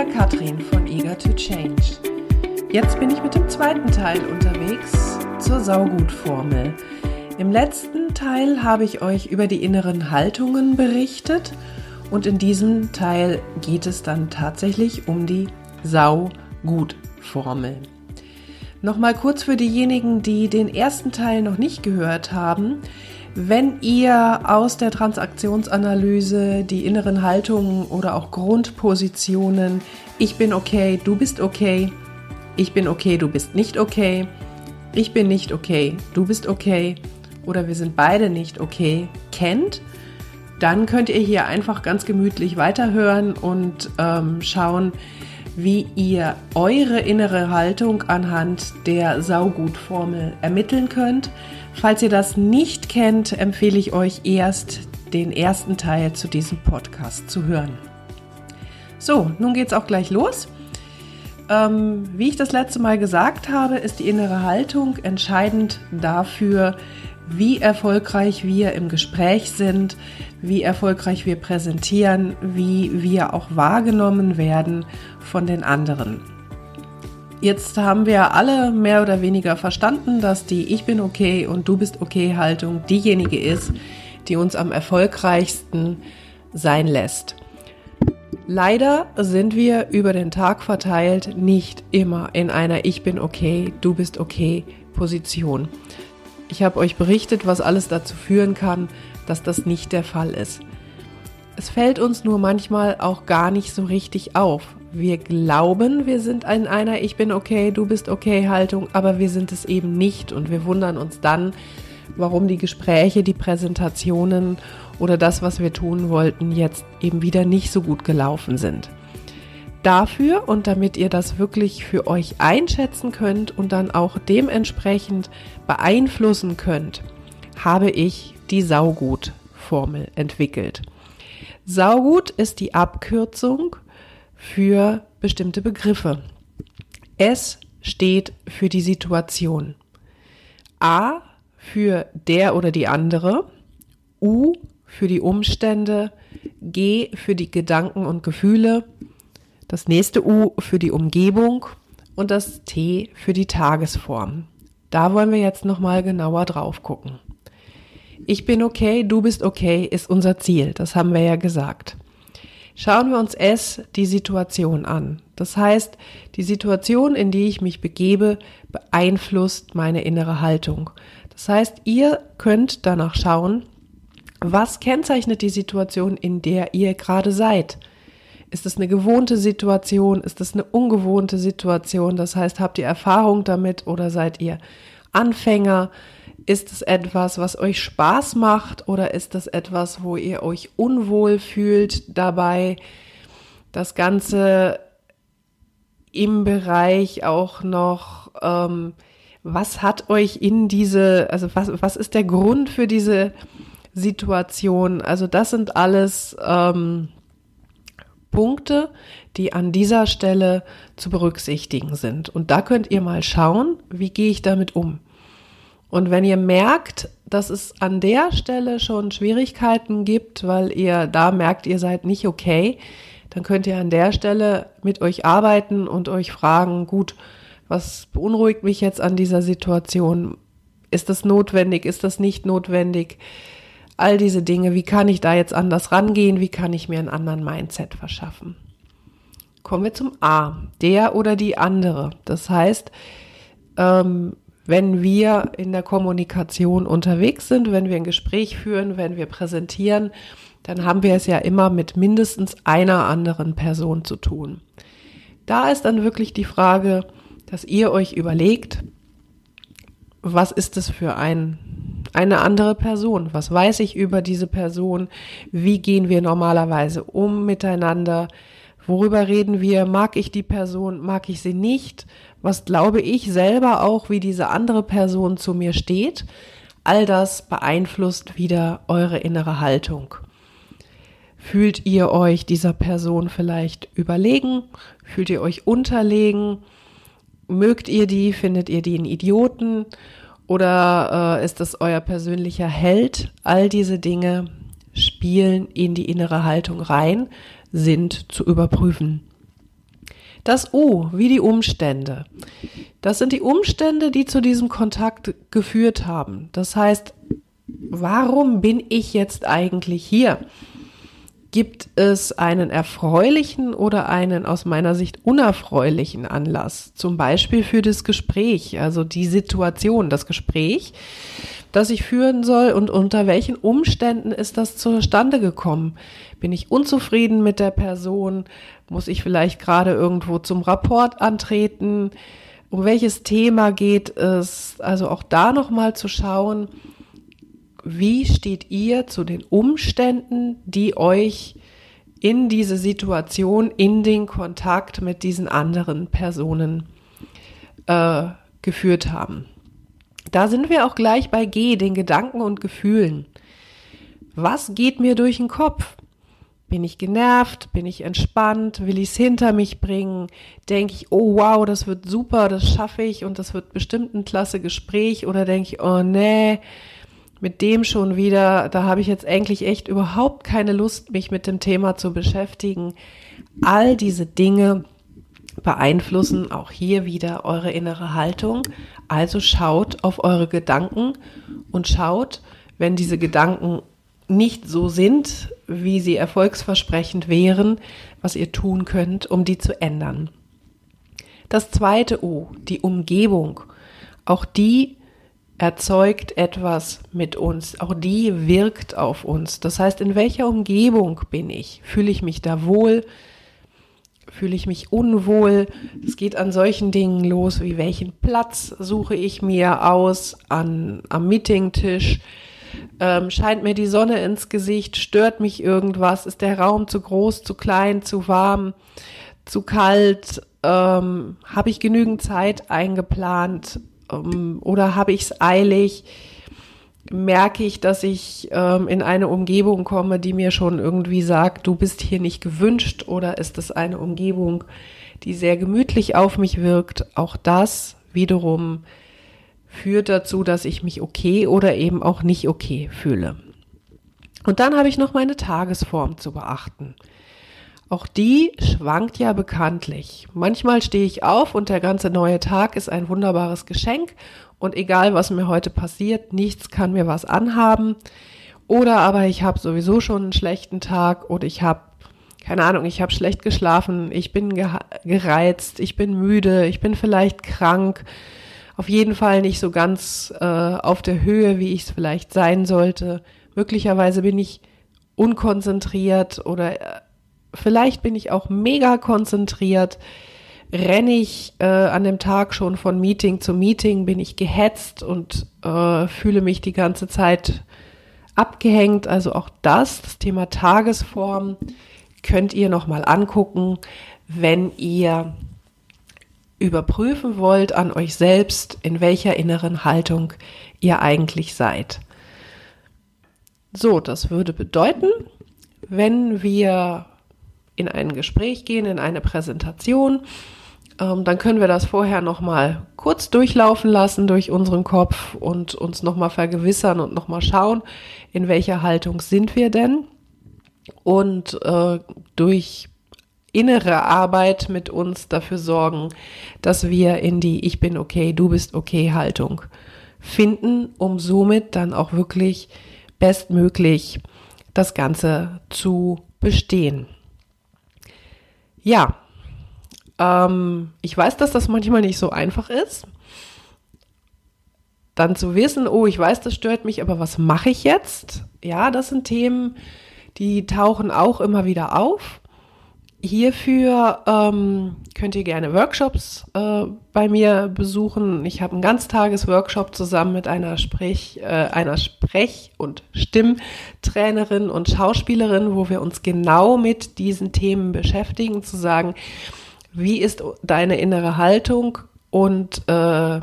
wieder Katrin von Eager to Change. Jetzt bin ich mit dem zweiten Teil unterwegs zur Saugutformel. Im letzten Teil habe ich euch über die inneren Haltungen berichtet und in diesem Teil geht es dann tatsächlich um die Saugutformel. Nochmal kurz für diejenigen, die den ersten Teil noch nicht gehört haben. Wenn ihr aus der Transaktionsanalyse die inneren Haltungen oder auch Grundpositionen, ich bin okay, du bist okay, ich bin okay, du bist nicht okay, ich bin nicht okay, du bist okay oder wir sind beide nicht okay, kennt, dann könnt ihr hier einfach ganz gemütlich weiterhören und ähm, schauen, wie ihr eure innere Haltung anhand der Saugutformel ermitteln könnt. Falls ihr das nicht kennt, empfehle ich euch erst den ersten Teil zu diesem Podcast zu hören. So, nun geht's auch gleich los. Ähm, wie ich das letzte Mal gesagt habe, ist die innere Haltung entscheidend dafür, wie erfolgreich wir im Gespräch sind, wie erfolgreich wir präsentieren, wie wir auch wahrgenommen werden von den anderen. Jetzt haben wir alle mehr oder weniger verstanden, dass die Ich bin okay und du bist okay Haltung diejenige ist, die uns am erfolgreichsten sein lässt. Leider sind wir über den Tag verteilt nicht immer in einer Ich bin okay, du bist okay Position. Ich habe euch berichtet, was alles dazu führen kann, dass das nicht der Fall ist. Es fällt uns nur manchmal auch gar nicht so richtig auf. Wir glauben, wir sind in einer Ich bin okay, du bist okay Haltung, aber wir sind es eben nicht und wir wundern uns dann, warum die Gespräche, die Präsentationen oder das, was wir tun wollten, jetzt eben wieder nicht so gut gelaufen sind. Dafür und damit ihr das wirklich für euch einschätzen könnt und dann auch dementsprechend beeinflussen könnt, habe ich die Saugut-Formel entwickelt. Saugut ist die Abkürzung für bestimmte Begriffe. S steht für die Situation. A für der oder die andere. U für die Umstände. G für die Gedanken und Gefühle. Das nächste U für die Umgebung und das T für die Tagesform. Da wollen wir jetzt nochmal genauer drauf gucken. Ich bin okay, du bist okay ist unser Ziel. Das haben wir ja gesagt. Schauen wir uns S, die Situation an. Das heißt, die Situation, in die ich mich begebe, beeinflusst meine innere Haltung. Das heißt, ihr könnt danach schauen, was kennzeichnet die Situation, in der ihr gerade seid. Ist es eine gewohnte Situation? Ist es eine ungewohnte Situation? Das heißt, habt ihr Erfahrung damit oder seid ihr Anfänger? Ist es etwas, was euch Spaß macht oder ist es etwas, wo ihr euch unwohl fühlt dabei? Das Ganze im Bereich auch noch, ähm, was hat euch in diese, also was, was ist der Grund für diese Situation? Also das sind alles ähm, Punkte, die an dieser Stelle zu berücksichtigen sind. Und da könnt ihr mal schauen, wie gehe ich damit um. Und wenn ihr merkt, dass es an der Stelle schon Schwierigkeiten gibt, weil ihr da merkt, ihr seid nicht okay, dann könnt ihr an der Stelle mit euch arbeiten und euch fragen, gut, was beunruhigt mich jetzt an dieser Situation? Ist das notwendig? Ist das nicht notwendig? All diese Dinge, wie kann ich da jetzt anders rangehen? Wie kann ich mir einen anderen Mindset verschaffen? Kommen wir zum A, der oder die andere. Das heißt, ähm, wenn wir in der Kommunikation unterwegs sind, wenn wir ein Gespräch führen, wenn wir präsentieren, dann haben wir es ja immer mit mindestens einer anderen Person zu tun. Da ist dann wirklich die Frage, dass ihr euch überlegt, was ist es für ein, eine andere Person? Was weiß ich über diese Person? Wie gehen wir normalerweise um miteinander? Worüber reden wir? Mag ich die Person? Mag ich sie nicht? Was glaube ich selber auch, wie diese andere Person zu mir steht? All das beeinflusst wieder eure innere Haltung. Fühlt ihr euch dieser Person vielleicht überlegen? Fühlt ihr euch unterlegen? Mögt ihr die? Findet ihr die einen Idioten? Oder äh, ist das euer persönlicher Held? All diese Dinge spielen in die innere Haltung rein, sind zu überprüfen. Das U, wie die Umstände. Das sind die Umstände, die zu diesem Kontakt geführt haben. Das heißt, warum bin ich jetzt eigentlich hier? Gibt es einen erfreulichen oder einen aus meiner Sicht unerfreulichen Anlass? Zum Beispiel für das Gespräch, also die Situation, das Gespräch, das ich führen soll und unter welchen Umständen ist das zustande gekommen? Bin ich unzufrieden mit der Person? Muss ich vielleicht gerade irgendwo zum Rapport antreten? Um welches Thema geht es? Also auch da nochmal zu schauen, wie steht ihr zu den Umständen, die euch in diese Situation, in den Kontakt mit diesen anderen Personen äh, geführt haben. Da sind wir auch gleich bei G, den Gedanken und Gefühlen. Was geht mir durch den Kopf? Bin ich genervt? Bin ich entspannt? Will ich es hinter mich bringen? Denke ich, oh wow, das wird super, das schaffe ich und das wird bestimmt ein klasse Gespräch? Oder denke ich, oh nee, mit dem schon wieder, da habe ich jetzt eigentlich echt überhaupt keine Lust, mich mit dem Thema zu beschäftigen. All diese Dinge beeinflussen auch hier wieder eure innere Haltung. Also schaut auf eure Gedanken und schaut, wenn diese Gedanken nicht so sind, wie sie erfolgsversprechend wären, was ihr tun könnt, um die zu ändern. Das zweite O, die Umgebung. Auch die erzeugt etwas mit uns. Auch die wirkt auf uns. Das heißt, in welcher Umgebung bin ich? Fühle ich mich da wohl? Fühle ich mich unwohl? Es geht an solchen Dingen los, wie welchen Platz suche ich mir aus an, am Meetingtisch? Ähm, scheint mir die Sonne ins Gesicht? Stört mich irgendwas? Ist der Raum zu groß, zu klein, zu warm, zu kalt? Ähm, Habe ich genügend Zeit eingeplant? Ähm, oder habe ich es eilig? Merke ich, dass ich ähm, in eine Umgebung komme, die mir schon irgendwie sagt, du bist hier nicht gewünscht? Oder ist es eine Umgebung, die sehr gemütlich auf mich wirkt? Auch das wiederum führt dazu, dass ich mich okay oder eben auch nicht okay fühle. Und dann habe ich noch meine Tagesform zu beachten. Auch die schwankt ja bekanntlich. Manchmal stehe ich auf und der ganze neue Tag ist ein wunderbares Geschenk und egal was mir heute passiert, nichts kann mir was anhaben. Oder aber ich habe sowieso schon einen schlechten Tag oder ich habe, keine Ahnung, ich habe schlecht geschlafen, ich bin gereizt, ich bin müde, ich bin vielleicht krank. Auf jeden Fall nicht so ganz äh, auf der Höhe, wie ich es vielleicht sein sollte. Möglicherweise bin ich unkonzentriert oder äh, vielleicht bin ich auch mega konzentriert, renne ich äh, an dem Tag schon von Meeting zu Meeting, bin ich gehetzt und äh, fühle mich die ganze Zeit abgehängt. Also auch das, das Thema Tagesform, könnt ihr nochmal angucken, wenn ihr überprüfen wollt an euch selbst, in welcher inneren Haltung ihr eigentlich seid. So, das würde bedeuten, wenn wir in ein Gespräch gehen, in eine Präsentation, ähm, dann können wir das vorher nochmal kurz durchlaufen lassen durch unseren Kopf und uns nochmal vergewissern und nochmal schauen, in welcher Haltung sind wir denn. Und äh, durch innere Arbeit mit uns dafür sorgen, dass wir in die Ich bin okay, du bist okay Haltung finden, um somit dann auch wirklich bestmöglich das Ganze zu bestehen. Ja, ähm, ich weiß, dass das manchmal nicht so einfach ist. Dann zu wissen, oh, ich weiß, das stört mich, aber was mache ich jetzt? Ja, das sind Themen, die tauchen auch immer wieder auf. Hierfür ähm, könnt ihr gerne Workshops äh, bei mir besuchen. Ich habe einen Ganztagesworkshop zusammen mit einer Sprech, äh, einer Sprech- und Stimmtrainerin und Schauspielerin, wo wir uns genau mit diesen Themen beschäftigen, zu sagen, wie ist deine innere Haltung und äh,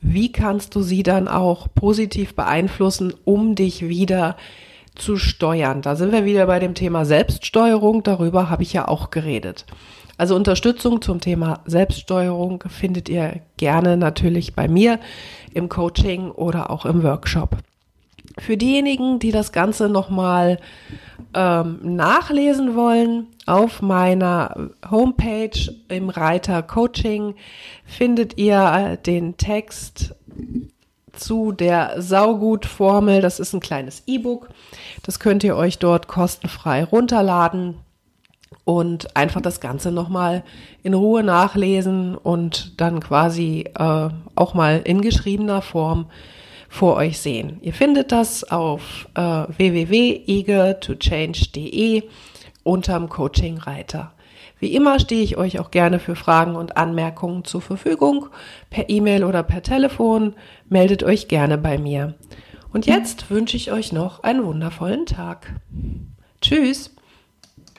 wie kannst du sie dann auch positiv beeinflussen, um dich wieder zu steuern. Da sind wir wieder bei dem Thema Selbststeuerung. Darüber habe ich ja auch geredet. Also Unterstützung zum Thema Selbststeuerung findet ihr gerne natürlich bei mir im Coaching oder auch im Workshop. Für diejenigen, die das Ganze nochmal ähm, nachlesen wollen, auf meiner Homepage im Reiter Coaching findet ihr den Text zu der Saugut-Formel. Das ist ein kleines E-Book. Das könnt ihr euch dort kostenfrei runterladen und einfach das Ganze nochmal in Ruhe nachlesen und dann quasi äh, auch mal in geschriebener Form vor euch sehen. Ihr findet das auf äh, www.eagertochange.de unterm Coaching-Reiter. Wie immer stehe ich euch auch gerne für Fragen und Anmerkungen zur Verfügung, per E-Mail oder per Telefon. Meldet euch gerne bei mir. Und jetzt wünsche ich euch noch einen wundervollen Tag. Tschüss!